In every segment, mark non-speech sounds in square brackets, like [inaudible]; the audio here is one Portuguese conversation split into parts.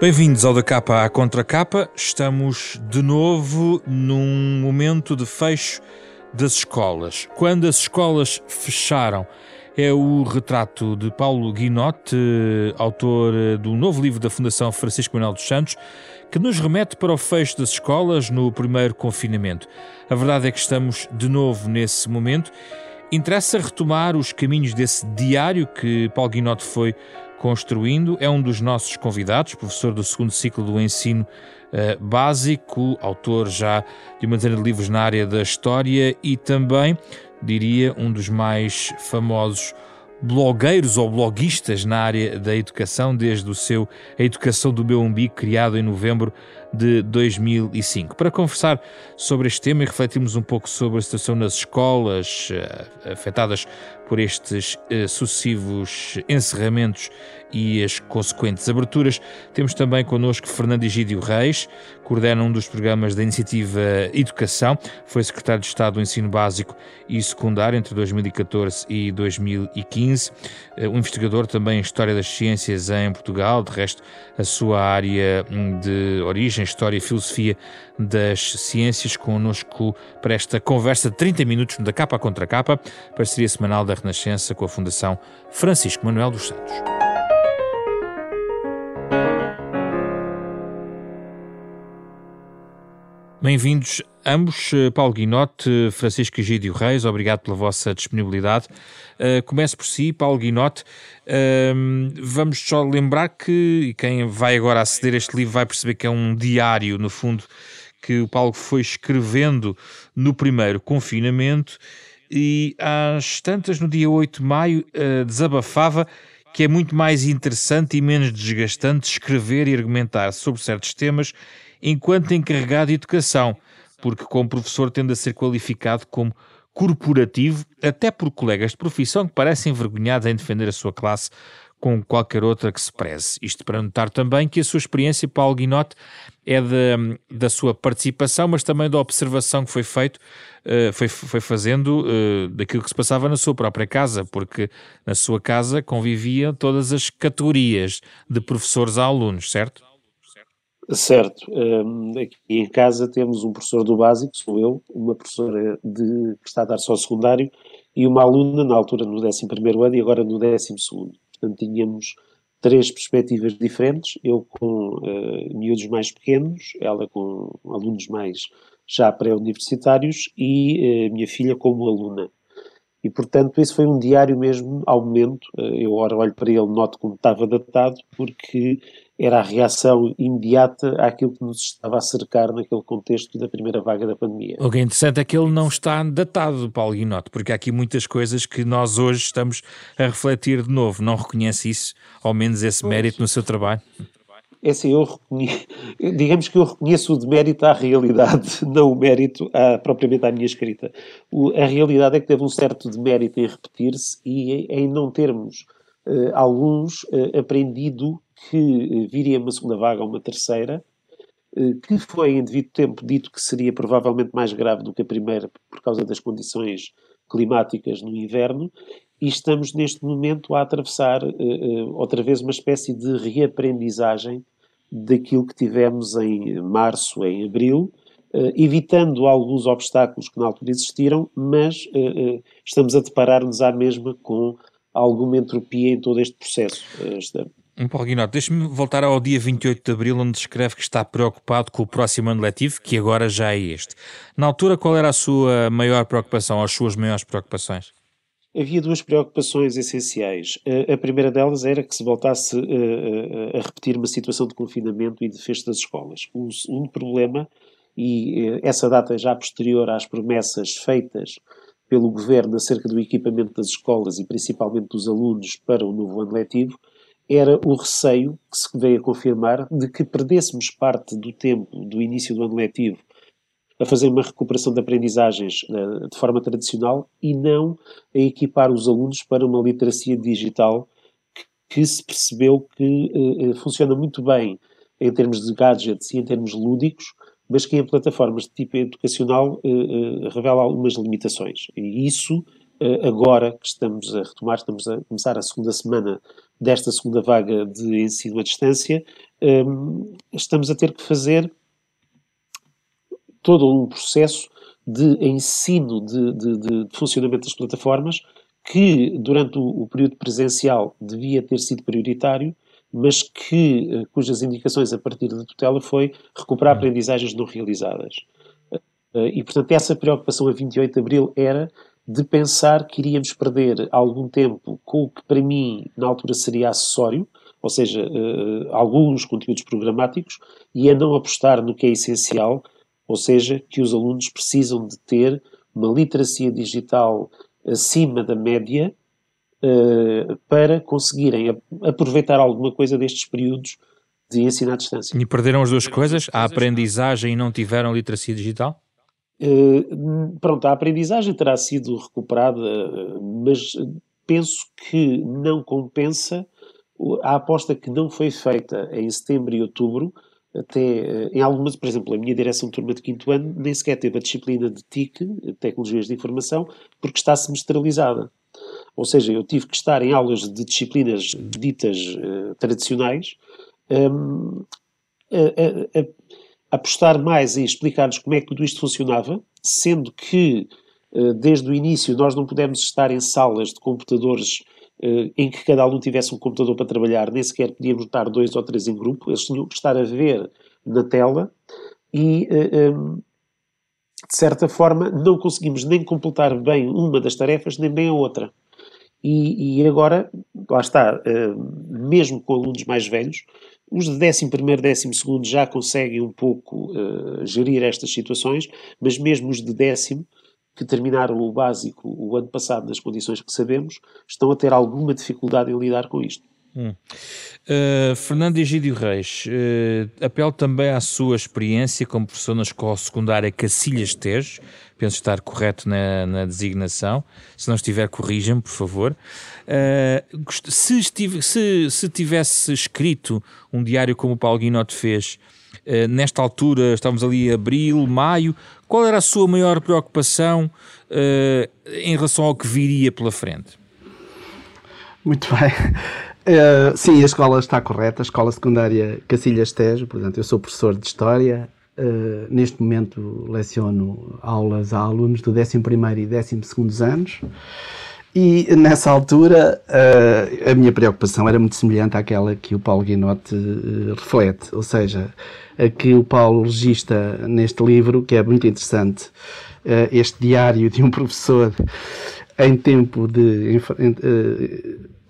Bem-vindos ao da capa à contra capa. Estamos de novo num momento de fecho das escolas. Quando as escolas fecharam, é o retrato de Paulo Guinote, autor do novo livro da Fundação Francisco Manuel dos Santos, que nos remete para o fecho das escolas no primeiro confinamento. A verdade é que estamos de novo nesse momento. Interessa retomar os caminhos desse diário que Paulo Guinote foi construindo. É um dos nossos convidados, professor do segundo ciclo do ensino uh, básico, autor já de uma dezena de livros na área da história e também, diria, um dos mais famosos blogueiros ou bloguistas na área da educação, desde o seu A Educação do Meu Umbigo, criado em novembro de 2005. Para conversar sobre este tema e refletirmos um pouco sobre a situação nas escolas uh, afetadas por estes uh, sucessivos encerramentos e as consequentes aberturas. Temos também connosco Fernando Egídio Reis, coordena um dos programas da Iniciativa Educação, foi secretário de Estado do Ensino Básico e Secundário entre 2014 e 2015, uh, um investigador também em História das Ciências em Portugal, de resto a sua área hum, de origem, História e Filosofia das Ciências, connosco para esta conversa de 30 minutos da capa contra capa, parceria semanal da Renascença com a Fundação Francisco Manuel dos Santos. Bem-vindos ambos, Paulo Guinote, Francisco Egídio Reis, obrigado pela vossa disponibilidade. Uh, começo por si, Paulo Guinote. Uh, vamos só lembrar que, e quem vai agora aceder a este livro vai perceber que é um diário, no fundo, que o Paulo foi escrevendo no primeiro confinamento e às tantas, no dia 8 de maio, uh, desabafava que é muito mais interessante e menos desgastante escrever e argumentar sobre certos temas enquanto encarregado de educação, porque como professor tende a ser qualificado como corporativo, até por colegas de profissão que parecem envergonhados em defender a sua classe com qualquer outra que se preze. Isto para notar também que a sua experiência, Paulo Guinote, é de, da sua participação, mas também da observação que foi feito, uh, foi, foi fazendo uh, daquilo que se passava na sua própria casa, porque na sua casa conviviam todas as categorias de professores a alunos, certo? Certo. Um, aqui em casa temos um professor do básico, sou eu, uma professora de, que está a dar só secundário e uma aluna na altura no 11 ano e agora no 12 Portanto, tínhamos três perspectivas diferentes, eu com uh, miúdos mais pequenos, ela com alunos mais já pré-universitários e uh, minha filha como aluna. E, portanto, esse foi um diário mesmo ao momento. Uh, eu, ora, olho para ele, noto como estava datado, porque era a reação imediata àquilo que nos estava a cercar naquele contexto da primeira vaga da pandemia. O que é interessante é que ele não está datado, Paulo Guinote, porque há aqui muitas coisas que nós hoje estamos a refletir de novo. Não reconhece isso, ao menos esse mérito no seu trabalho? É assim, eu reconheço, digamos que eu reconheço o demérito à realidade, [laughs] não o mérito à, propriamente à minha escrita. O, a realidade é que teve um certo demérito em repetir-se e em, em não termos uh, alguns uh, aprendido que eh, viria uma segunda vaga ou uma terceira, eh, que foi em devido tempo dito que seria provavelmente mais grave do que a primeira por causa das condições climáticas no inverno, e estamos neste momento a atravessar uh, outra vez uma espécie de reaprendizagem daquilo que tivemos em março, em abril, evitando alguns obstáculos que na altura existiram, mas estamos a deparar-nos à mesma com alguma entropia em todo este processo. Um Paulo Guinote, deixe-me voltar ao dia 28 de Abril, onde escreve que está preocupado com o próximo ano letivo, que agora já é este. Na altura, qual era a sua maior preocupação, ou as suas maiores preocupações? Havia duas preocupações essenciais. A primeira delas era que se voltasse a repetir uma situação de confinamento e de fecho das escolas. O segundo problema, e essa data já posterior às promessas feitas pelo governo acerca do equipamento das escolas e principalmente dos alunos para o novo ano letivo, era o receio que se veio a confirmar de que perdêssemos parte do tempo do início do ano letivo a fazer uma recuperação de aprendizagens uh, de forma tradicional e não a equipar os alunos para uma literacia digital que, se percebeu que uh, funciona muito bem em termos de gadgets e em termos lúdicos, mas que em plataformas de tipo educacional revela algumas limitações. E isso agora que estamos a retomar, estamos a começar a segunda semana desta segunda vaga de ensino à distância, um, estamos a ter que fazer todo um processo de ensino de, de, de, de funcionamento das plataformas que durante o, o, período presencial devia ter sido prioritário, mas que, eh, cujas indicações a partir da tutela foi recuperar aprendizagens não realizadas. Eh, e, portanto, essa preocupação a 28 de Abril era de pensar que iríamos perder algum tempo com o que para mim na altura seria acessório, ou seja, uh, alguns conteúdos programáticos, e a não apostar no que é essencial, ou seja, que os alunos precisam de ter uma literacia digital acima da média uh, para conseguirem aproveitar alguma coisa destes períodos de ensino à distância. E perderam as duas coisas, a aprendizagem e não tiveram literacia digital? Uh, pronto, a aprendizagem terá sido recuperada, mas penso que não compensa a aposta que não foi feita em setembro e outubro, até eh, em algumas, por exemplo, a minha direção de turma de quinto ano nem sequer teve a disciplina de TIC, Tecnologias de Informação, porque está semestralizada. Ou seja, eu tive que estar em aulas de disciplinas ditas uh, tradicionais um, a, a, a, apostar mais em explicar-nos como é que tudo isto funcionava, sendo que uh, desde o início nós não pudemos estar em salas de computadores uh, em que cada aluno tivesse um computador para trabalhar, nem sequer podíamos estar dois ou três em grupo, eles tinham que estar a ver na tela e um, de certa forma não conseguimos nem completar bem uma das tarefas nem bem a outra. E, e agora, lá está, uh, mesmo com alunos mais velhos, os de 11 e 12 já conseguem um pouco uh, gerir estas situações, mas mesmo os de décimo, que terminaram o básico o ano passado nas condições que sabemos, estão a ter alguma dificuldade em lidar com isto. Hum. Uh, Fernando Egídio Reis, uh, apelo também à sua experiência como professor na escola secundária Cacilhas Tejo, penso estar correto na, na designação, se não estiver, corrija-me, por favor. Uh, se, estive, se, se, tivesse escrito um diário como o Paulo Guinote fez, nesta altura, estamos ali abril, maio, qual era a sua maior preocupação em relação ao que viria pela frente? Muito bem. Uh, sim, a escola está correta, a escola secundária Cacilhas Tejo, portanto, eu sou professor de História. Uh, neste momento leciono aulas a alunos do 11 e 12 anos. E nessa altura uh, a minha preocupação era muito semelhante àquela que o Paulo Guinote reflete, ou seja, a que o Paulo registra neste livro, que é muito interessante, este diário de um [laughs] professor em tempo de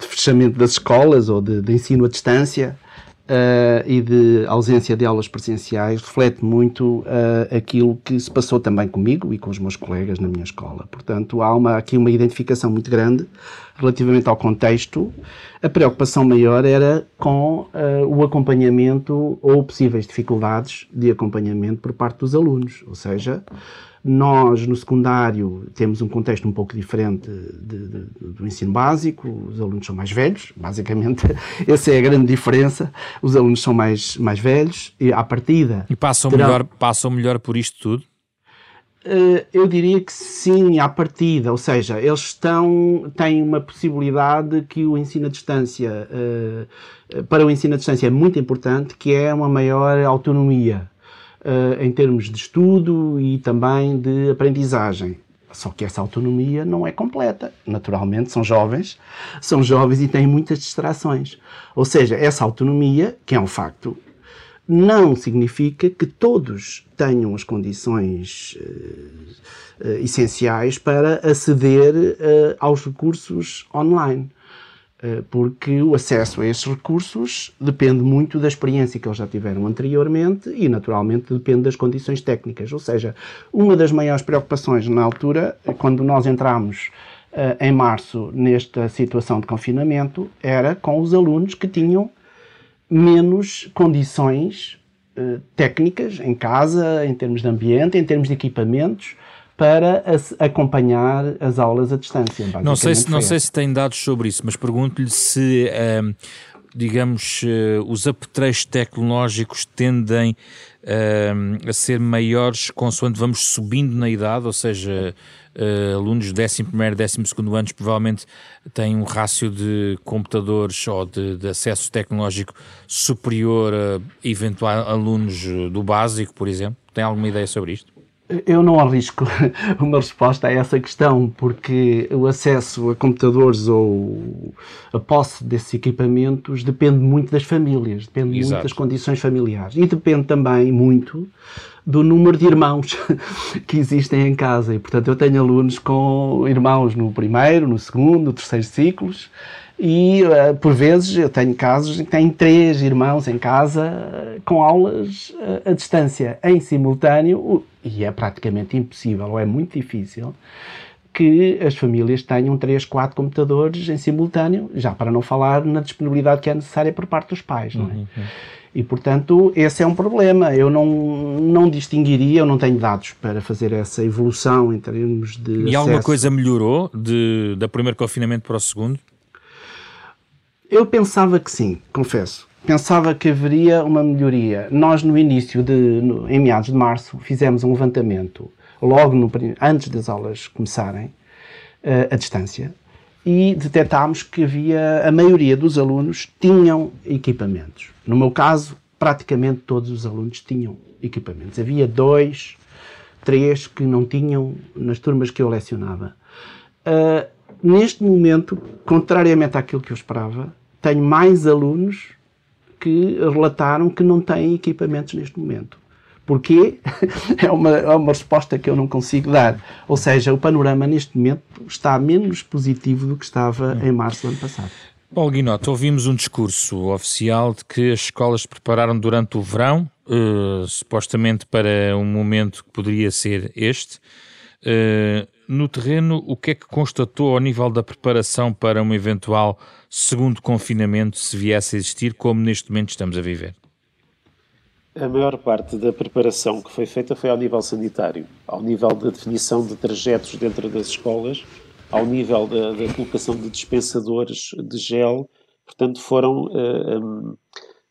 de fechamento das escolas ou de, de ensino à distância uh, e de ausência de aulas presenciais reflete muito uh, aquilo que se passou também comigo e com os meus colegas na minha escola. Portanto, há uma, aqui uma identificação muito grande relativamente ao contexto. A preocupação maior era com uh, o acompanhamento ou possíveis dificuldades de acompanhamento por parte dos alunos, ou seja, nós, no secundário, temos um contexto um pouco diferente de, de, do ensino básico, os alunos são mais velhos, [laughs] basicamente, essa é a grande diferença. Os alunos são mais, mais velhos e, à partida. E passam, terão... melhor, passam melhor por isto tudo? Uh, eu diria que sim, à partida, ou seja, eles estão, têm uma possibilidade que o ensino à distância, uh, para o ensino à distância é muito importante, que é uma maior autonomia em termos de estudo e também de aprendizagem. Só que essa autonomia não é completa. Naturalmente, são jovens, são jovens e têm muitas distrações. Ou seja, essa autonomia, que é um facto, não significa que todos tenham as condições uh, uh, essenciais para aceder uh, aos recursos online. Porque o acesso a esses recursos depende muito da experiência que eles já tiveram anteriormente e, naturalmente, depende das condições técnicas. Ou seja, uma das maiores preocupações na altura, quando nós entramos em março nesta situação de confinamento, era com os alunos que tinham menos condições uh, técnicas em casa, em termos de ambiente, em termos de equipamentos para acompanhar as aulas à distância. Não sei, se, não sei se tem dados sobre isso, mas pergunto-lhe se, um, ehm, digamos, uh, os apetrechos tecnológicos tendem uh, a ser maiores consoante vamos subindo na idade, ou seja, uh, alunos de 11 e 12 anos provavelmente têm um rácio de computadores ou de, de acesso tecnológico superior a eventuais alunos do básico, por exemplo? Tem alguma ideia sobre isto? Eu não arrisco [laughs] uma resposta a essa questão, porque o acesso a computadores ou a posse desses equipamentos depende muito das famílias, depende Exato. muito das condições familiares e depende também muito do número de irmãos [laughs] que existem em casa. E, portanto, eu tenho alunos com irmãos no primeiro, no segundo, no terceiro ciclos e uh, por vezes eu tenho casos em que tenho três irmãos em casa uh, com aulas uh, à distância em simultâneo e é praticamente impossível ou é muito difícil que as famílias tenham três, quatro computadores em simultâneo, já para não falar na disponibilidade que é necessária por parte dos pais, não é? Uhum. E, portanto, esse é um problema. Eu não, não distinguiria, eu não tenho dados para fazer essa evolução em termos de. E acesso. alguma coisa melhorou de, da primeiro confinamento para o segundo? Eu pensava que sim, confesso. Pensava que haveria uma melhoria. Nós, no início, de, no, em meados de março, fizemos um levantamento, logo no, antes das aulas começarem, uh, à distância, e detectámos que havia, a maioria dos alunos tinham equipamentos. No meu caso, praticamente todos os alunos tinham equipamentos. Havia dois, três que não tinham nas turmas que eu lecionava. Uh, neste momento, contrariamente àquilo que eu esperava, tenho mais alunos que relataram que não têm equipamentos neste momento. Porquê? [laughs] É uma, é uma resposta que eu não consigo dar. Ou seja, o panorama neste momento está menos positivo do que estava em março do ano passado. Paulo Guinot, ouvimos um discurso oficial de que as escolas prepararam durante o verão, uh, supostamente para um momento que poderia ser este. Uh, no terreno, o que é que constatou ao nível da preparação para um eventual segundo confinamento, se viesse a existir, como neste momento estamos a viver? A maior parte da preparação que foi feita foi ao nível sanitário, ao nível da definição de trajetos dentro das escolas, ao nível da, da colocação de dispensadores de gel. Portanto, foram, uh, um,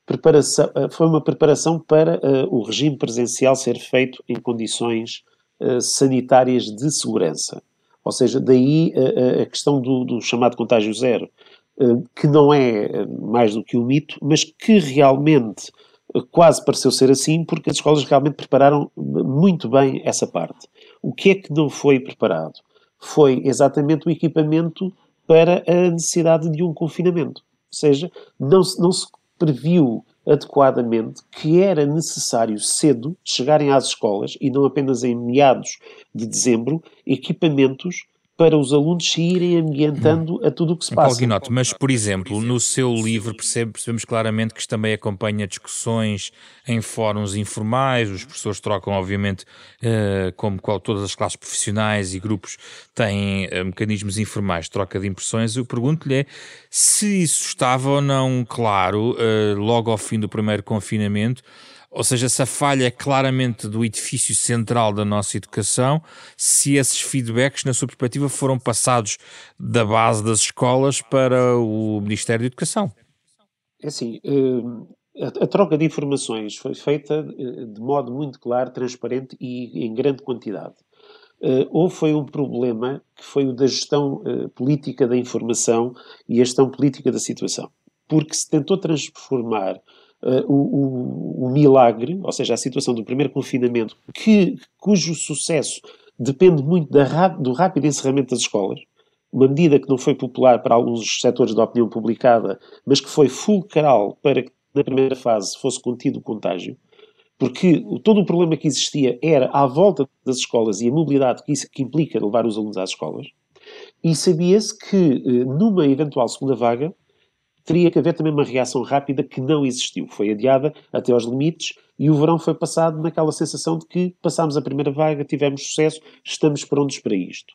preparação, uh, foi uma preparação para uh, o regime presencial ser feito em condições eh, sanitárias de segurança. Ou seja, daí a, eh, eh, a questão do, do, chamado contágio zero, que não é mais do que um mito, mas que realmente quase pareceu ser assim, porque as escolas realmente prepararam muito bem essa parte. O que é que não foi preparado? Foi exatamente o equipamento para a necessidade de um confinamento. Ou seja, não se, não se previu adequadamente que era necessário cedo chegarem às escolas, e não apenas em meados de dezembro, equipamentos para os alunos se irem ambientando a tudo o que se passa. Paulo mas, por exemplo, no seu livro percebe, percebemos claramente que isto também acompanha discussões em fóruns informais, os professores trocam, obviamente, uh, como todas as classes profissionais e grupos têm uh, mecanismos informais de troca de impressões. Eu pergunto-lhe é se isso estava ou não claro uh, logo ao fim do primeiro confinamento, ou seja, se a falha é claramente do edifício central da nossa educação, se esses feedbacks, na sua perspectiva, foram passados da base das escolas para o Ministério da Educação. É assim, eh, a, troca de informações foi feita eh, de modo muito claro, transparente e em grande quantidade. Uh, ou foi um problema que foi o da gestão política da informação e a gestão política da situação. Porque se tentou transformar uh, o, o, o, milagre, ou seja, a situação do primeiro confinamento, que, cujo sucesso depende muito da, do rápido encerramento das escolas, uma medida que não foi popular para alguns setores da opinião publicada, mas que foi fulcral para que na primeira fase fosse contido o contágio, porque todo o problema que existia era à volta das escolas e a mobilidade que isso que implica levar os alunos às escolas, e sabia-se que eh, numa eventual segunda vaga teria que haver também uma reação rápida que não existiu. Foi adiada até aos limites e o verão foi passado naquela sensação de que passámos a primeira vaga, tivemos sucesso, estamos prontos para isto.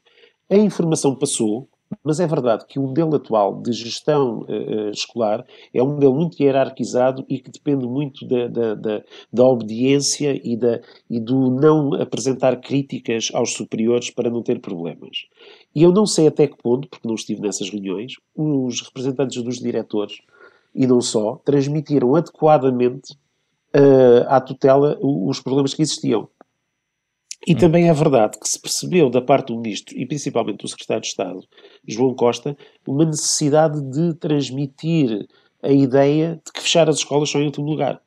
A informação passou, mas é verdade que o modelo atual de gestão uh, escolar é um modelo muito hierarquizado e que depende muito da, da, da, da obediência e, da, e do não apresentar críticas aos superiores para não ter problemas. E eu não sei até que ponto, porque não estive nessas reuniões, os representantes dos diretores, e não só, transmitiram adequadamente uh, à tutela os problemas que existiam. E também é verdade que se percebeu da parte do Ministro e principalmente do Secretário de Estado, João Costa, uma necessidade de transmitir a ideia de que fechar as escolas só em último lugar.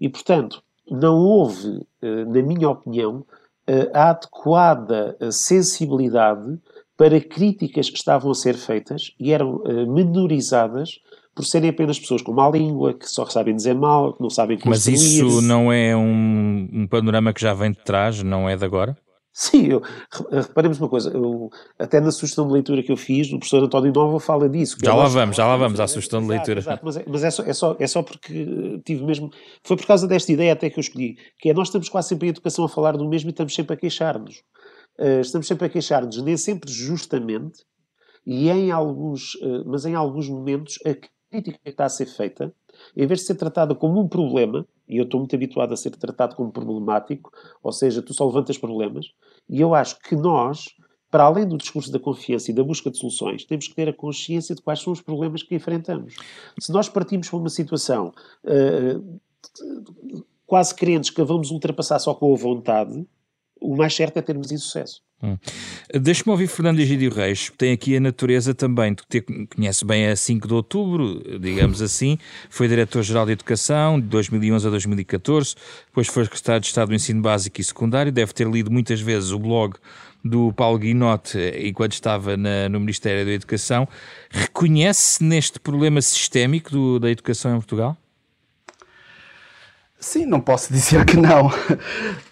E, portanto, não houve, eh, na minha opinião, eh, a adequada eh, sensibilidade para críticas que estavam a ser feitas e eram menorizadas por serem apenas pessoas com má língua, que só sabem dizer mal, que não sabem construir. Mas isso não é um, um panorama que já vem de trás, não é de agora? Sim, eu, reparemos uma coisa, eu, até na sugestão de leitura que eu fiz, o professor António Nova fala disso. Já lá vamos, já lá vamos à sugestão de leitura. Exato, mas, é, mas é, só, é, só, é só porque tive mesmo. Foi por causa desta ideia até que eu escolhi, que é nós estamos quase sempre em educação a falar do mesmo e estamos sempre a queixar-nos. Uh, estamos sempre a queixar-nos, nem sempre justamente, e em alguns, uh, mas em alguns momentos a crítica que está a ser feita, em vez de ser tratada como um problema, e eu estou muito habituado a ser tratado como problemático, ou seja, tu só levantas problemas, e eu acho que nós, para além do discurso da confiança e da busca de soluções, temos que ter a consciência de quais são os problemas que enfrentamos. Se nós partimos para uma situação uh, quase crentes que a vamos ultrapassar só com a vontade, o mais certo é termos insucesso. Hum. Deixa-me ouvir Fernando Egídio Reis, tem aqui a natureza também, tu te conhece bem a 5 de outubro, digamos assim, foi Diretor-Geral de Educação de 2011 a 2014, depois foi Secretário de Estado do Ensino Básico e Secundário, deve ter lido muitas vezes o blog do Paulo Guinote enquanto estava na, no Ministério da Educação. Reconhece-se neste problema sistémico do, da educação em Portugal? Sim, não posso [laughs] dizer que não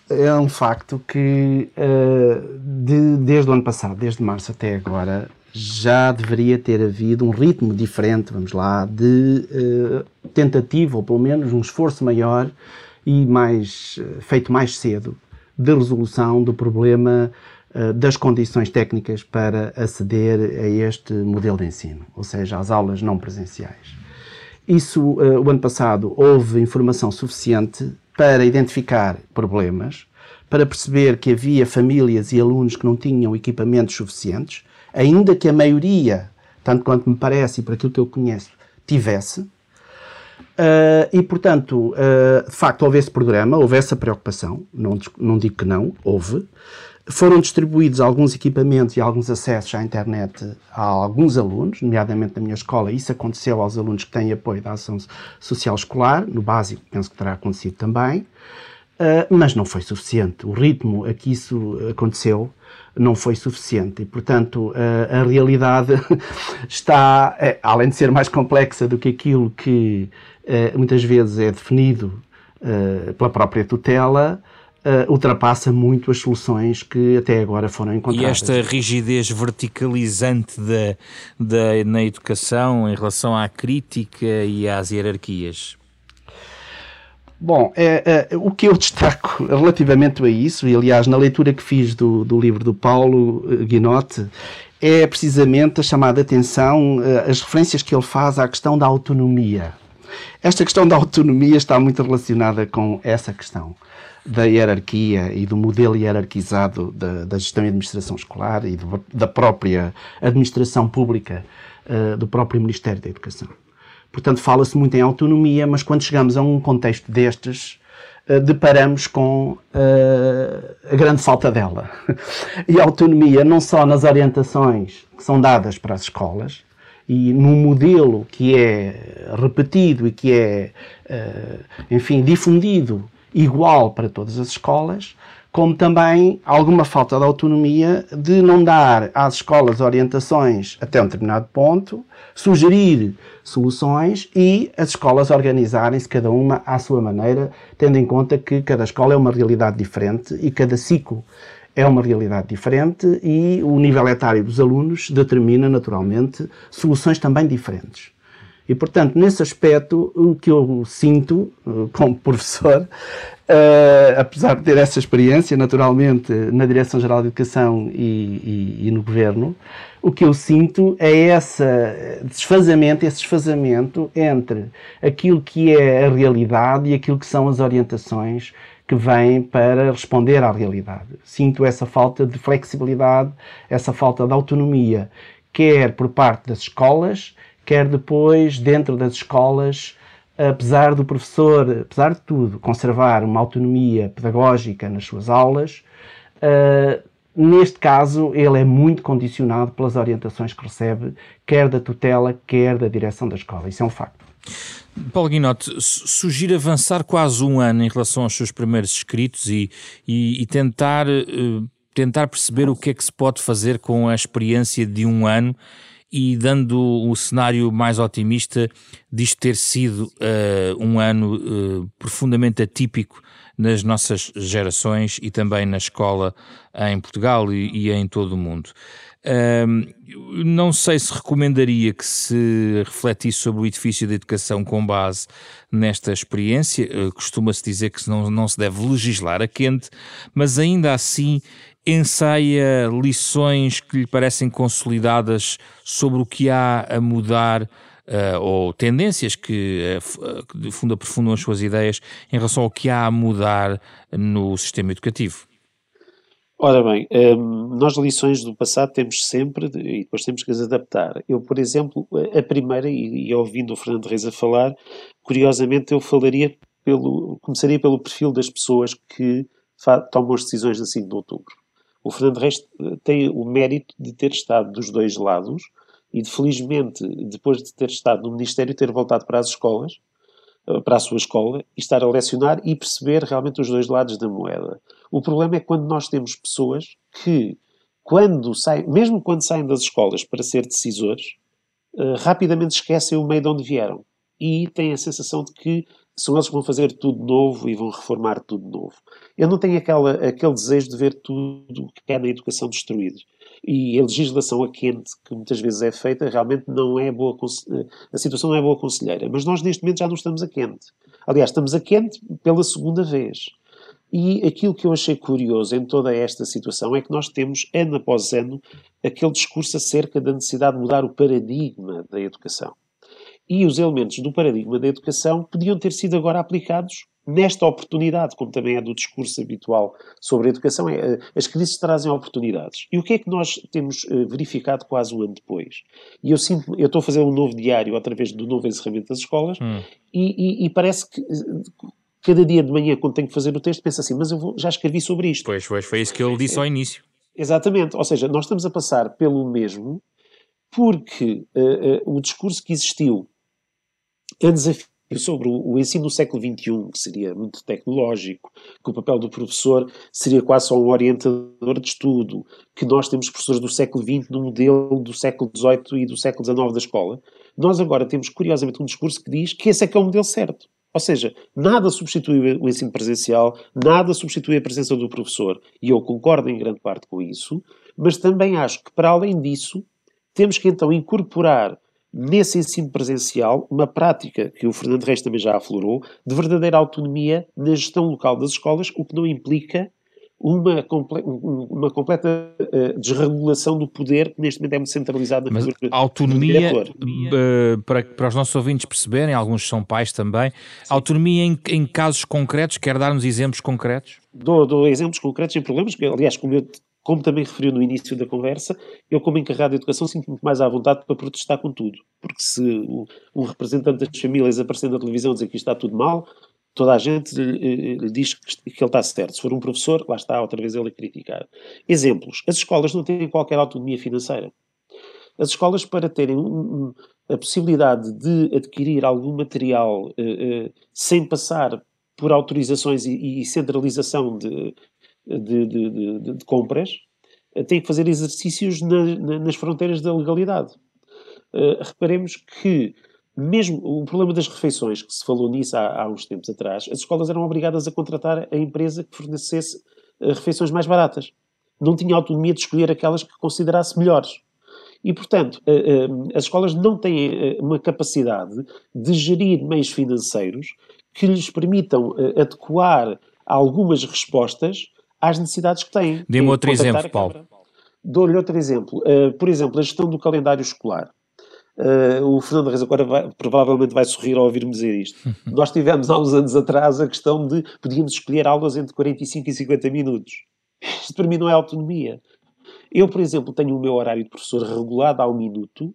é um facto que uh, de, desde o ano passado, desde março até agora, já deveria ter havido um ritmo diferente, vamos lá, de uh, tentativa, ou pelo menos um esforço maior e mais uh, feito mais cedo de resolução do problema das condições técnicas para aceder a este modelo de ensino, ou seja, às aulas não presenciais. Isso, o ano passado, houve informação suficiente para identificar problemas, para perceber que havia famílias e alunos que não tinham equipamentos suficientes, ainda que a maioria, tanto quanto me parece e por aquilo que eu conheço, tivesse. Uh, e, portanto, uh, de facto, houve esse programa, houve essa preocupação, não, não digo que não, houve. Foram distribuídos alguns equipamentos e alguns acessos à internet a alguns alunos, nomeadamente na minha escola. Isso aconteceu aos alunos que têm apoio da ação social escolar. No básico, penso que terá acontecido também. Uh, mas não foi suficiente. O ritmo a que isso aconteceu não foi suficiente. E, portanto, uh, a realidade [laughs] está, é, além de ser mais complexa do que aquilo que uh, muitas vezes é definido pela própria tutela, uh, ultrapassa muito as soluções que até agora foram encontradas. E esta rigidez verticalizante da, da, na educação em relação à crítica e às hierarquias? Bom, é, é, o que eu destaco relativamente a isso, e aliás na leitura que fiz do, do livro do Paulo eh, Guinote, é precisamente a chamada atenção, eh, as referências que ele faz à questão da autonomia. Esta questão da autonomia está muito relacionada com essa questão da hierarquia e do modelo hierarquizado da, da gestão e administração escolar e do, da própria administração pública uh, do próprio Ministério da Educação. Portanto, fala-se muito em autonomia, mas quando chegamos a um contexto destes, uh, deparamos com uh, a grande falta dela. [laughs] e a autonomia não só nas orientações que são dadas para as escolas, e num modelo que é repetido e que é, enfim, difundido igual para todas as escolas, como também alguma falta de autonomia de não dar às escolas orientações até um determinado ponto, sugerir soluções e as escolas organizarem-se cada uma à sua maneira, tendo em conta que cada escola é uma realidade diferente e cada ciclo é uma realidade diferente e o nível etário dos alunos determina naturalmente soluções também diferentes. E, portanto, nesse aspecto, o que eu sinto eh, como [laughs] professor, uh, apesar de ter essa experiência, naturalmente, na Direção-Geral de Educação e, e, e, no Governo, o que eu sinto é esse desfazamento, esse desfazamento entre aquilo que é a realidade e aquilo que são as orientações que vêm para responder à realidade. Sinto essa falta de flexibilidade, essa falta de autonomia, quer por parte das escolas, quer depois dentro das escolas, apesar do professor, apesar de tudo, conservar uma autonomia pedagógica nas suas aulas, Uh, neste caso, ele é muito condicionado pelas orientações que recebe, quer da tutela, quer da direção da escola. Isso é um facto. Paulo Guinote, sugiro avançar quase um ano em relação aos seus primeiros escritos e, e, e tentar, uh, tentar perceber o que é que se pode fazer com a experiência de um ano e dando o cenário mais otimista disto ter sido uh, um ano uh, profundamente atípico nas nossas gerações e também na escola em Portugal e, e em todo o mundo. Um, não sei se recomendaria que se refletisse sobre o edifício da educação com base nesta experiência. Uh, Costuma-se dizer que não, não se deve legislar a quente, mas ainda assim ensaia lições que lhe parecem consolidadas sobre o que há a mudar uh, ou tendências que, uh, fundo aprofundam as suas ideias em relação ao que há a mudar no sistema educativo? Ora bem, um, nós lições do passado temos sempre e depois temos que as adaptar. Eu, por exemplo, a primeira, e, ouvindo o Fernando Reis a falar, curiosamente eu falaria pelo, começaria pelo perfil das pessoas que tomam as decisões de 5 de outubro. O Fernando Reis eh, tem o mérito de ter estado dos dois lados e de, felizmente, depois de ter estado no Ministério, ter voltado para as escolas, para a sua escola, e estar a lecionar e perceber realmente os dois lados da moeda. O problema é quando nós temos pessoas que, quando saem, mesmo quando saem das escolas para ser decisores, uh, rapidamente esquecem o meio de onde vieram. E têm a sensação de que são eles que vão fazer tudo novo e vão reformar tudo novo. Eu não tenho aquela, aquele desejo de ver tudo que é na educação destruído. E a legislação a quente, que muitas vezes é feita, realmente não é boa, a situação não é boa conselheira. Mas nós neste momento já não estamos a quente. Aliás, estamos a quente pela segunda vez. E aquilo que eu achei curioso em toda esta situação é que nós temos, ano após ano, aquele discurso acerca da necessidade de mudar o paradigma da educação e os elementos do paradigma da educação podiam ter sido agora aplicados nesta oportunidade, como também é do discurso habitual sobre a educação, é, eh, as crises trazem oportunidades. E o que é que nós temos uh, verificado quase um ano depois? E eu sinto, eu estou a fazer um novo diário através do novo encerramento das escolas hum. e, e, e, parece que uh, cada dia de manhã, quando tenho que fazer o texto, penso assim, mas eu vou, já escrevi sobre isto. Pois, pois, foi isso que ele disse ao início. Exatamente, ou seja, nós estamos a passar pelo mesmo porque uh, o discurso que existiu é desafio sobre o, ensino do século XXI, que seria muito tecnológico, que o papel do professor seria quase só um orientador de estudo, que nós temos professores do século XX no modelo do século XVIII e do século XIX da escola, nós agora temos curiosamente um discurso que diz que esse é que é o modelo certo. Ou seja, nada substitui o ensino presencial, nada substitui a presença do professor, e eu concordo em grande parte com isso, mas também acho que, para além disso, temos que então incorporar nesse ensino presencial, uma prática que o Fernando Reis também já aflorou, de verdadeira autonomia na gestão local das escolas, o que não implica uma, comple uma completa uh, desregulação do poder que neste momento é muito centralizado Mas autonomia, uh, para, para os nossos ouvintes perceberem, alguns são pais também, Sim. autonomia em, em casos concretos, quer dar-nos exemplos concretos? Dou, dou exemplos concretos sem problemas, que, aliás, como eu como também referiu no início da conversa, eu, como encarregado de educação, sinto-me mais à vontade para protestar com tudo. Porque se um representante das famílias aparecer na televisão dizer que está tudo mal, toda a gente lhe, lhe diz que, que, ele está certo. Se for um professor, lá está, outra vez ele a criticar. Exemplos. As escolas não têm qualquer autonomia financeira. As escolas, para terem um, um, a possibilidade de adquirir algum material uh, uh, sem passar por autorizações e, e centralização de, de, de, de, de compras, eh, tem que fazer exercícios na, na, nas fronteiras da legalidade. Uh, reparemos que, mesmo o problema das refeições, que se falou nisso há, há uns tempos atrás, as escolas eram obrigadas a contratar a empresa que fornecesse uh, refeições mais baratas. Não tinha autonomia de escolher aquelas que considerasse melhores. E, portanto, as escolas não têm uma capacidade de gerir meios financeiros que lhes permitam adequar algumas respostas às necessidades que têm. Dê-me outro exemplo, Paulo. Dou-lhe outro exemplo. Uh, por exemplo, a gestão do calendário escolar. Uh, o Fernando Reis agora vai, provavelmente vai sorrir ao ouvir-me dizer isto. [laughs] Nós tivemos há uns anos atrás a questão de podíamos escolher aulas entre 45 e 50 minutos. Isto para mim não é autonomia. Eu, por exemplo, tenho o meu horário de professor regulado ao minuto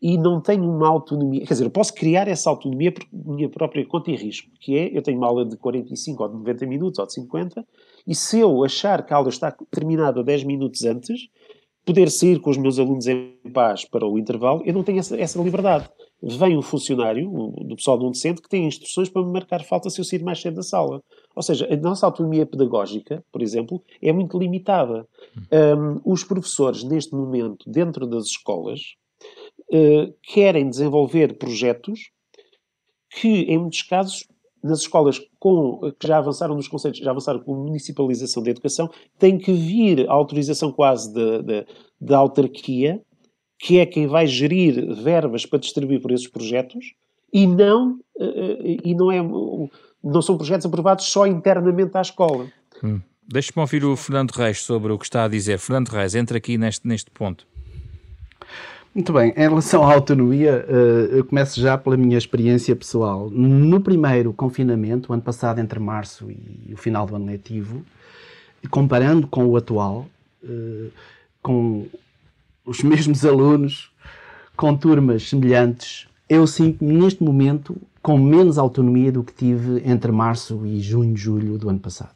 e não tenho uma autonomia, quer dizer, eu posso criar essa autonomia por minha própria conta e risco, que é, eu tenho uma aula de 45 ou de 90 minutos ou de 50, e se eu achar que a aula está terminada 10 minutos antes, poder sair com os meus alunos em paz para o intervalo, eu não tenho essa, essa liberdade. Vem um funcionário um, do pessoal de um docente que tem instruções para me marcar falta se eu sair mais cedo da sala. Ou seja, a nossa autonomia pedagógica, por exemplo, é muito limitada. Um, os professores, neste momento, dentro das escolas, uh, querem desenvolver projetos que, em muitos casos, nas escolas com, que já avançaram nos conceitos, já avançaram com municipalização da educação, tem que vir a autorização quase da autarquia, que é quem vai gerir verbas para distribuir por esses projetos, e não, eh, e não, é, não são projetos aprovados só internamente à escola. Hum. Deixe-me ouvir o Fernando Reis sobre o que está a dizer. Fernando Reis, entra aqui neste, neste ponto. Muito bem, em relação à autonomia, eh, eu começo já pela minha experiência pessoal. No primeiro confinamento, ano passado, entre março e o final do ano letivo, comparando com o atual, eh, com os [laughs] mesmos alunos, com turmas semelhantes, eu sinto-me neste momento com menos autonomia do que tive entre março e junho, julho do ano passado.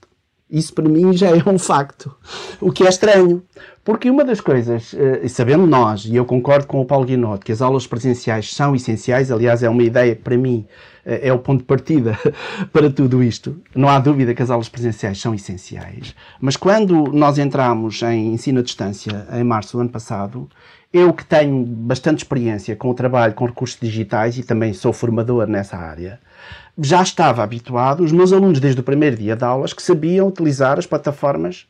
Isso para mim já é um facto. O que é estranho. Porque uma das coisas, eh, e sabendo nós, e eu concordo com o Paulo Guinot, que as aulas presenciais são essenciais, aliás, é uma ideia que para mim eh, é o ponto de partida [laughs] para tudo isto. Não há dúvida que as aulas presenciais são essenciais. Mas quando nós entramos em ensino à distância, em março do ano passado, eu que tenho bastante experiência com o trabalho com recursos digitais e também sou formador nessa área, já estava habituado, os meus alunos desde o primeiro dia de aulas, que sabiam utilizar as plataformas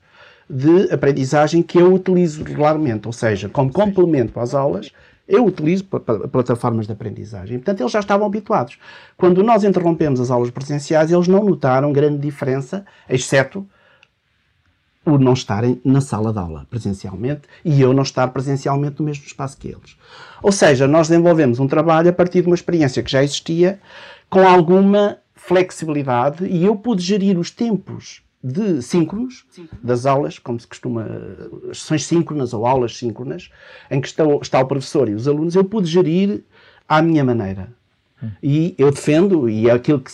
de aprendizagem que eu utilizo regularmente, ou seja, como complemento às aulas, eu utilizo plataformas de aprendizagem. Portanto, eles já estavam habituados. Quando nós interrompemos as aulas presenciais, eles não notaram grande diferença, exceto o não estarem na sala de aula presencialmente e eu não estar presencialmente no mesmo espaço que eles. Ou seja, nós desenvolvemos um trabalho a partir de uma experiência que já existia com alguma flexibilidade e eu pude gerir os tempos de síncronos das aulas, como se costuma, sessões síncronas ou aulas síncronas, em que está, está o professor e os alunos, eu pude gerir à minha maneira. E eu defendo, e é aquilo que,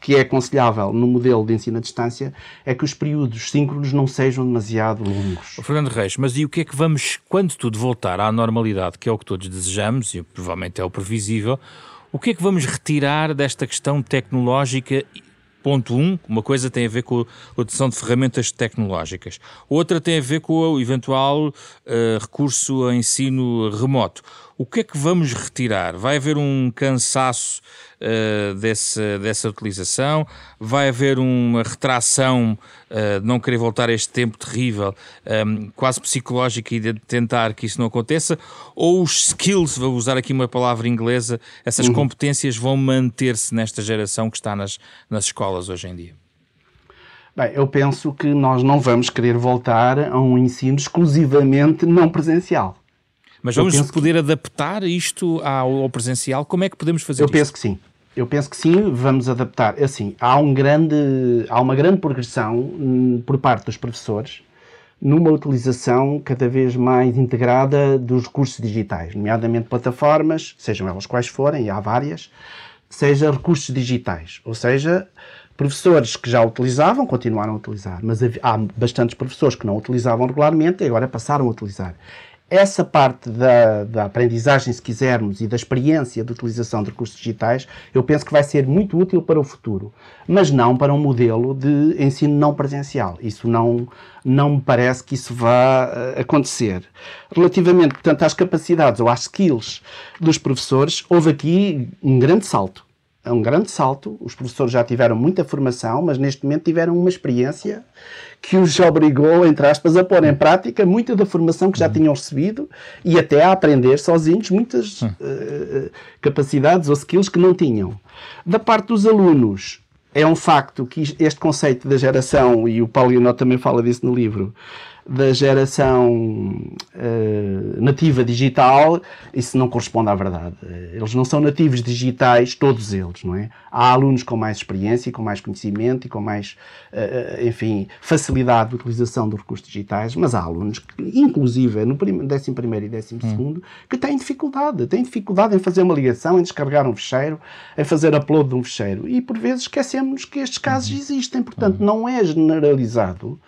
que, é aconselhável no modelo de ensino à distância, é que os períodos síncronos não sejam demasiado longos. Fernando Reis, mas e o que é que vamos, quando tudo voltar à normalidade, que é o que todos desejamos, e provavelmente é o previsível, o que é que vamos retirar desta questão tecnológica? Ponto 1, um, uma coisa tem a ver com a utilização de ferramentas tecnológicas, outra tem a ver com o eventual uh, recurso a ensino remoto. O que é que vamos retirar? Vai haver um cansaço uh, desse, dessa utilização? Vai haver uma retração uh, de não querer voltar a este tempo terrível, um, ehm, quase psicológico, e de tentar que isso não aconteça? Ou os skills, vou usar aqui uma palavra inglesa, essas uhum. competências vão manter-se nesta geração que está nas, nas escolas hoje em dia? Bem, eu penso que nós não vamos querer voltar a um ensino exclusivamente não presencial. Mas vamos poder que... adaptar isto ao, presencial? Como é que podemos fazer Eu isto? penso que sim. Eu penso que sim, vamos adaptar. Assim, há, um grande, há uma grande progressão hum, por parte dos professores numa utilização cada vez mais integrada dos recursos digitais, nomeadamente plataformas, sejam elas quais forem, e há várias, seja recursos digitais, ou seja, professores que já utilizavam continuaram a utilizar, mas há bastantes professores que não utilizavam regularmente e agora passaram a utilizar essa parte da, da, aprendizagem, se quisermos, e da experiência de utilização de recursos digitais, eu penso que vai ser muito útil para o futuro, mas não para um modelo de ensino não presencial. Isso não, não me parece que isso vá eh, acontecer. Relativamente, portanto, às capacidades ou às skills dos professores, houve aqui um grande salto é um grande salto. Os professores já tiveram muita formação, mas neste momento tiveram uma experiência que os obrigou, entre aspas, a pôr em prática muita da formação que já tinham recebido e até a aprender sozinhos muitas uh, capacidades ou skills que não tinham. Da parte dos alunos, é um facto que este conceito da geração, e o Paulo Guinot também fala disso no livro, da geração uh, nativa digital, isso não corresponde à verdade. Eles não são nativos digitais, todos eles, não é? Há alunos com mais experiência, com mais conhecimento e com mais, uh, enfim, facilidade de utilização dos recursos digitais, mas há alunos, que, inclusive no 11 e 12 hum. que têm dificuldade, têm dificuldade em fazer uma ligação, em descarregar um fecheiro, em fazer upload de um fecheiro. E por vezes esquecemos que estes casos uhum. existem, portanto, uhum. não é generalizado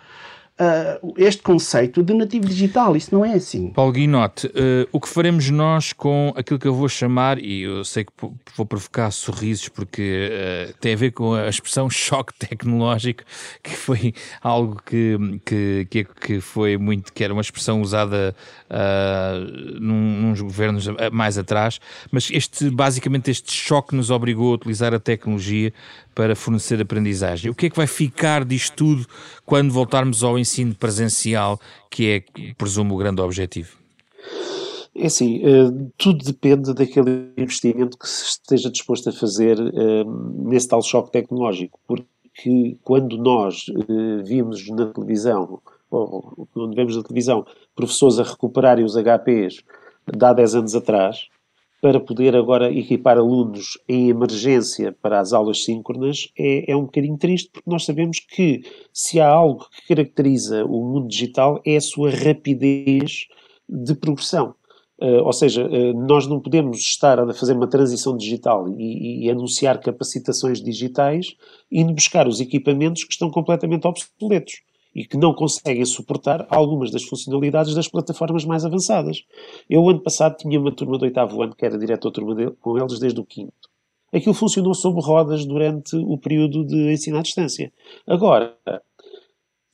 uh, este conceito de nativo digital. Isso não é assim. Paulo Guinote, uh, o que faremos nós com aquilo que eu vou chamar, e eu sei que vou provocar sorrisos porque uh, tem a ver com a expressão [laughs] choque tecnológico, que foi algo que, que, que foi muito, que era uma expressão usada uh, num, nos governos mais atrás, mas este, basicamente este choque nos obrigou a utilizar a tecnologia para fornecer aprendizagem. O que é que vai ficar disto tudo quando voltarmos ao ensino presencial, que é, presumo, o grande objetivo? É assim, uh, tudo depende daquele investimento que se esteja disposto a fazer uh, nesse tal choque tecnológico, porque quando nós uh, vimos na televisão, ou quando vemos na televisão, professores a recuperarem os HPs de há 10 anos atrás, para poder agora equipar alunos em emergência para as aulas síncronas é, é um bocadinho triste, porque nós sabemos que se há algo que caracteriza o mundo digital é a sua rapidez de progressão. Uh, ou seja, uh, nós não podemos estar a fazer uma transição digital e, e, anunciar capacitações digitais indo buscar os equipamentos que estão completamente obsoletos e que não conseguem suportar algumas das funcionalidades das plataformas mais avançadas. Eu, ano passado, tinha uma turma do oitavo ano que era diretor turma de, com eles desde o quinto. Aquilo funcionou sob rodas durante o período de ensino à distância. Agora,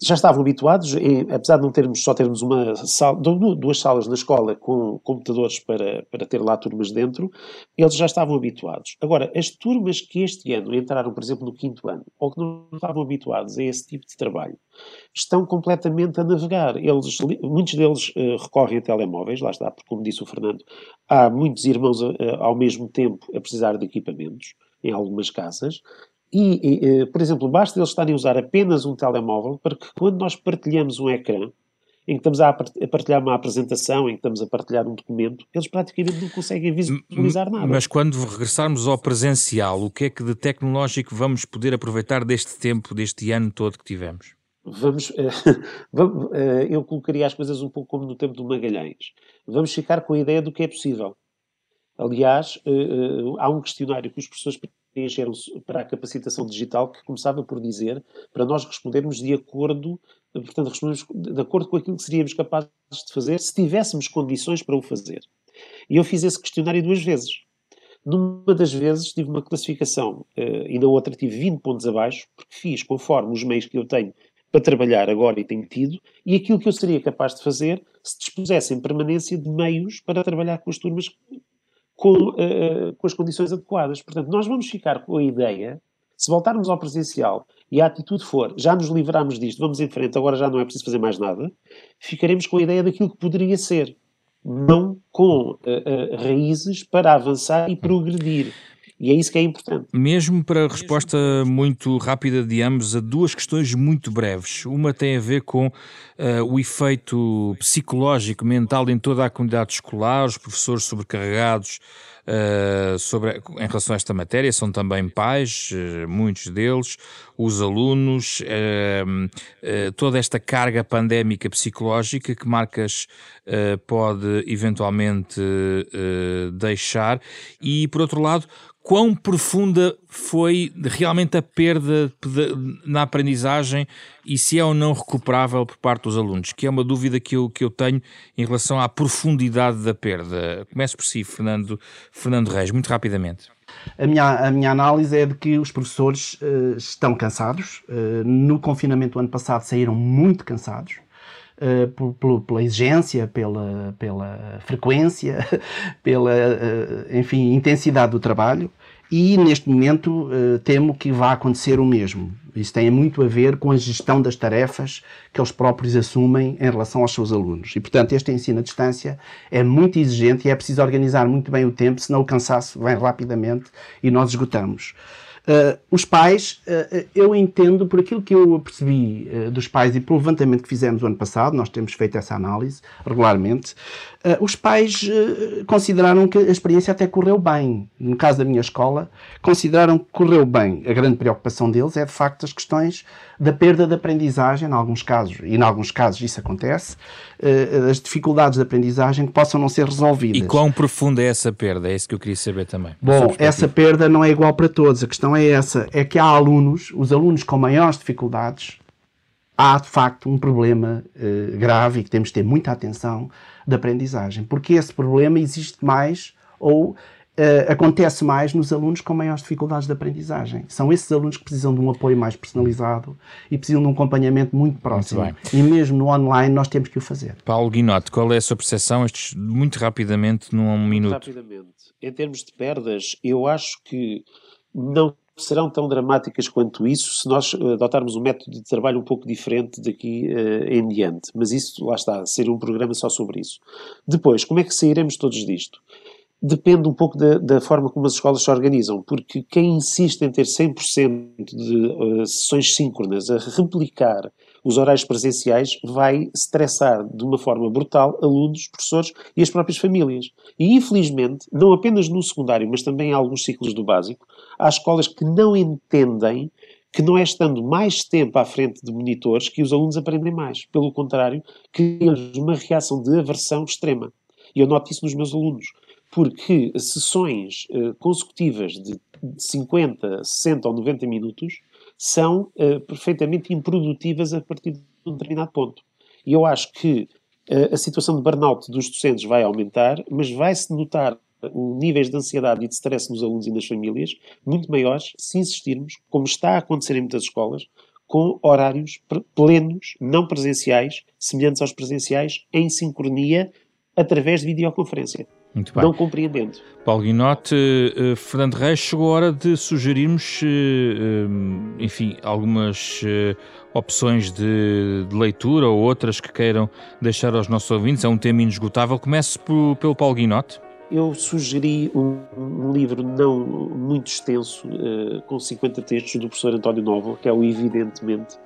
já estavam habituados, apesar de não termos só termos uma sala, duas salas na escola com computadores para, para ter lá turmas dentro, eles já estavam habituados. Agora, as turmas que este ano entraram, por exemplo, no quinto ano, ou que não estavam habituados a esse tipo de trabalho, estão completamente a navegar. Eles, muitos deles uh, recorrem a telemóveis, lá está, porque, como disse o Fernando, há muitos irmãos uh, ao mesmo tempo a precisar de equipamentos em algumas casas, e, e, eh, por exemplo, basta eles estarem a usar apenas um telemóvel para que quando nós partilhamos um ecrã, em que estamos a partilhar uma apresentação, em que estamos a partilhar um documento, eles praticamente não conseguem visualizar nada. Mas quando regressarmos ao presencial, o que é que de tecnológico vamos poder aproveitar deste tempo, deste ano todo que tivemos? Vamos, [laughs] vamos, eh, eu colocaria as coisas um pouco como no tempo do Magalhães. Vamos ficar com a ideia do que é possível. Aliás, eh, há um questionário que os professores preencheram para a capacitação digital que começava por dizer para nós respondermos de acordo, portanto, respondemos de acordo com aquilo que seríamos capazes de fazer se tivéssemos condições para o fazer. E eu fiz esse questionário duas vezes. Numa das vezes tive uma classificação uh, e na outra tive 20 pontos abaixo, porque fiz conforme os meios que eu tenho para trabalhar agora e tenho tido, e aquilo que eu seria capaz de fazer se dispusesse em permanência de meios para trabalhar com as turmas com, uh, com as condições adequadas. Portanto, nós vamos ficar com a ideia, se voltarmos ao presencial e a atitude for já nos livramos disto, vamos em frente, agora já não é preciso fazer mais nada, ficaremos com a ideia daquilo que poderia ser, não com uh, uh, raízes para avançar e progredir. E é isso que é importante. Mesmo para a resposta muito rápida de ambos a duas questões muito breves. Uma tem a ver com uh, o efeito psicológico, mental em toda a comunidade escolar, os professores sobrecarregados uh, sobre, em relação a esta matéria, são também pais, uh, muitos deles, os alunos, toda esta carga pandémica psicológica que Marcas pode eventualmente deixar. E, por outro lado, quão profunda foi realmente a perda na aprendizagem e se é ou não recuperável por parte dos alunos, que é uma dúvida que eu, que eu tenho em relação à profundidade da perda. Começo por si, Fernando, Fernando Reis, muito rapidamente. A minha, a minha análise é de que os professores uh, estão cansados. Uh, no confinamento do ano passado saíram muito cansados. Por, por, pela exigência, pela, pela frequência, [laughs] pela, uh, enfim, intensidade do trabalho e neste momento uh, temo que vá acontecer o mesmo. Isso tem muito a ver com a gestão das tarefas que eles próprios assumem em relação aos seus alunos. E, portanto, este ensino à distância é muito exigente e é preciso organizar muito bem o tempo, senão o cansaço vem rapidamente e nós esgotamos. Uh, os pais, uh, eu entendo, por aquilo que eu percebi uh, dos pais e pelo levantamento que fizemos o ano passado, nós temos feito essa análise regularmente, os pais consideraram que a experiência até correu bem. No caso da minha escola, consideraram que correu bem. A grande preocupação deles é, de facto, as questões da perda de aprendizagem, em alguns casos, e em alguns casos isso acontece, as dificuldades de aprendizagem que possam não ser resolvidas. E quão profunda é essa perda? É isso que eu queria saber também. Bom, essa perda não é igual para todos. A questão é essa, é que há alunos, os alunos com maiores dificuldades, há de facto um problema uh, grave e que temos de ter muita atenção da aprendizagem, porque esse problema existe mais ou uh, acontece mais nos alunos com maiores dificuldades de aprendizagem. São esses alunos que precisam de um apoio mais personalizado e precisam de um acompanhamento muito próximo. Muito e mesmo no online nós temos que o fazer. Paulo Guinote, qual é a sua percepção? Estes, muito rapidamente, num minuto. Muito rapidamente. Em termos de perdas, eu acho que não serão tão dramáticas quanto isso se nós eh, adotarmos um método de trabalho um pouco diferente daqui uh, em diante. Mas isso, lá está, ser um programa só sobre isso. Depois, como é que sairemos todos disto? Depende um pouco da, da forma como as escolas se organizam, porque quem insiste em ter 100% de uh, sessões síncronas a replicar os horários presenciais vai estressar de uma forma brutal alunos, professores e as próprias famílias. E infelizmente, não apenas no secundário, mas também em alguns ciclos do básico, há escolas que não entendem que não é estando mais tempo à frente de monitores que os alunos aprendem mais. Pelo contrário, cria-lhes uma reação de aversão extrema. E eu noto isso nos meus alunos, porque sessões uh, consecutivas de 50, 60 ou 90 minutos são uh, perfeitamente improdutivas a partir de um determinado ponto. E eu acho que uh, a situação de burnout dos docentes vai aumentar, mas vai-se notar níveis de ansiedade e de stress nos alunos e nas famílias muito maiores se insistirmos, como está a acontecer em muitas escolas, com horários plenos, não presenciais, semelhantes aos presenciais, em sincronia, através de videoconferência. Muito bem. Não compreendendo. Paulo Guinote, uh, Fernando Reis, chegou a hora de sugerirmos, uh, uh, enfim, algumas opções de, de, leitura ou outras que queiram deixar aos nossos ouvintes. É um tema inesgotável. Comece por, pelo Paulo Guinote. Eu sugeri um, um, livro não muito extenso, com 50 textos, do professor António Novo, que é o Evidentemente,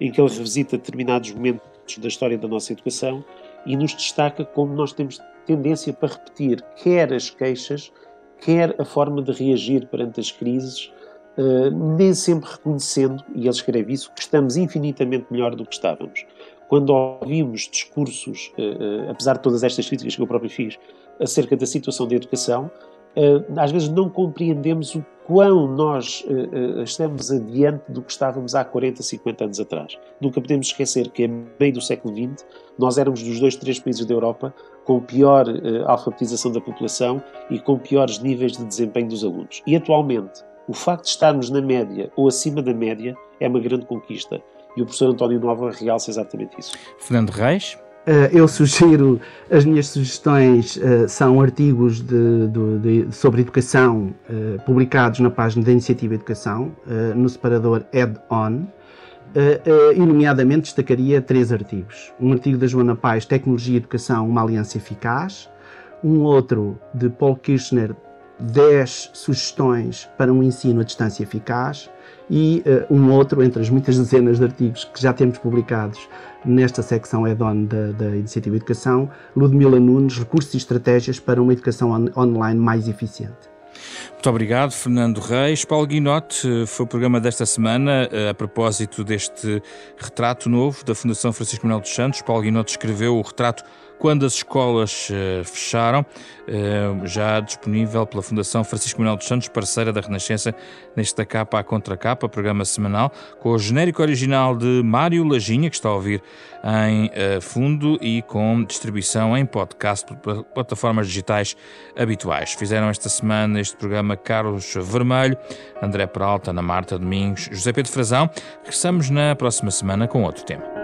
em que ele revisita determinados momentos da história da nossa educação e nos destaca como nós temos tendência para repetir quer as queixas, quer a forma de reagir perante as crises, uh, nem sempre reconhecendo, e ele escreve isso, que estamos infinitamente melhor do que estávamos. Quando ouvimos discursos, uh, apesar de todas estas críticas que eu próprio fiz, acerca da situação da educação, às vezes não compreendemos o quão nós estamos adiante do que estávamos há 40, 50 anos atrás. Nunca podemos esquecer que, a meio do século XX, nós éramos dos dois, três países da Europa com pior uh, alfabetização da população e com piores níveis de desempenho dos alunos. E atualmente, o facto de estarmos na média ou acima da média é uma grande conquista. E o professor António Nova realça exatamente isso. Fernando Reis. Uh, eu sugiro, as minhas sugestões uh, são artigos de, de, de, sobre educação uh, publicados na página da Iniciativa Educação, no separador Add-on, uh, e, nomeadamente, destacaria três artigos. Um artigo da Joana Paz, Tecnologia e Educação, uma aliança eficaz. Um outro de Paul Kirchner, 10 sugestões para um ensino à distância eficaz. E uh, um outro, entre as muitas dezenas de artigos que já temos publicados nesta secção add-on da, da Iniciativa Educação, Ludmila Nunes, Recursos e Estratégias para uma Educação on online mais eficiente. Muito obrigado, Fernando Reis. Paulo Guinote, foi o programa desta semana eh, a propósito deste retrato novo da Fundação Francisco Manuel dos Santos. Paulo Guinote escreveu o retrato quando as escolas uh, fecharam, uh, já disponível pela Fundação Francisco Manuel dos Santos, parceira da Renascença, neste da capa à contracapa, programa semanal, com o genérico original de Mário Lajinha, que está a ouvir em uh, fundo e com distribuição em podcast por plataformas digitais habituais. Fizeram esta semana este programa Carlos Vermelho, André Peralta, Ana Marta Domingos, José Pedro Frazão. Regressamos na próxima semana com outro tema.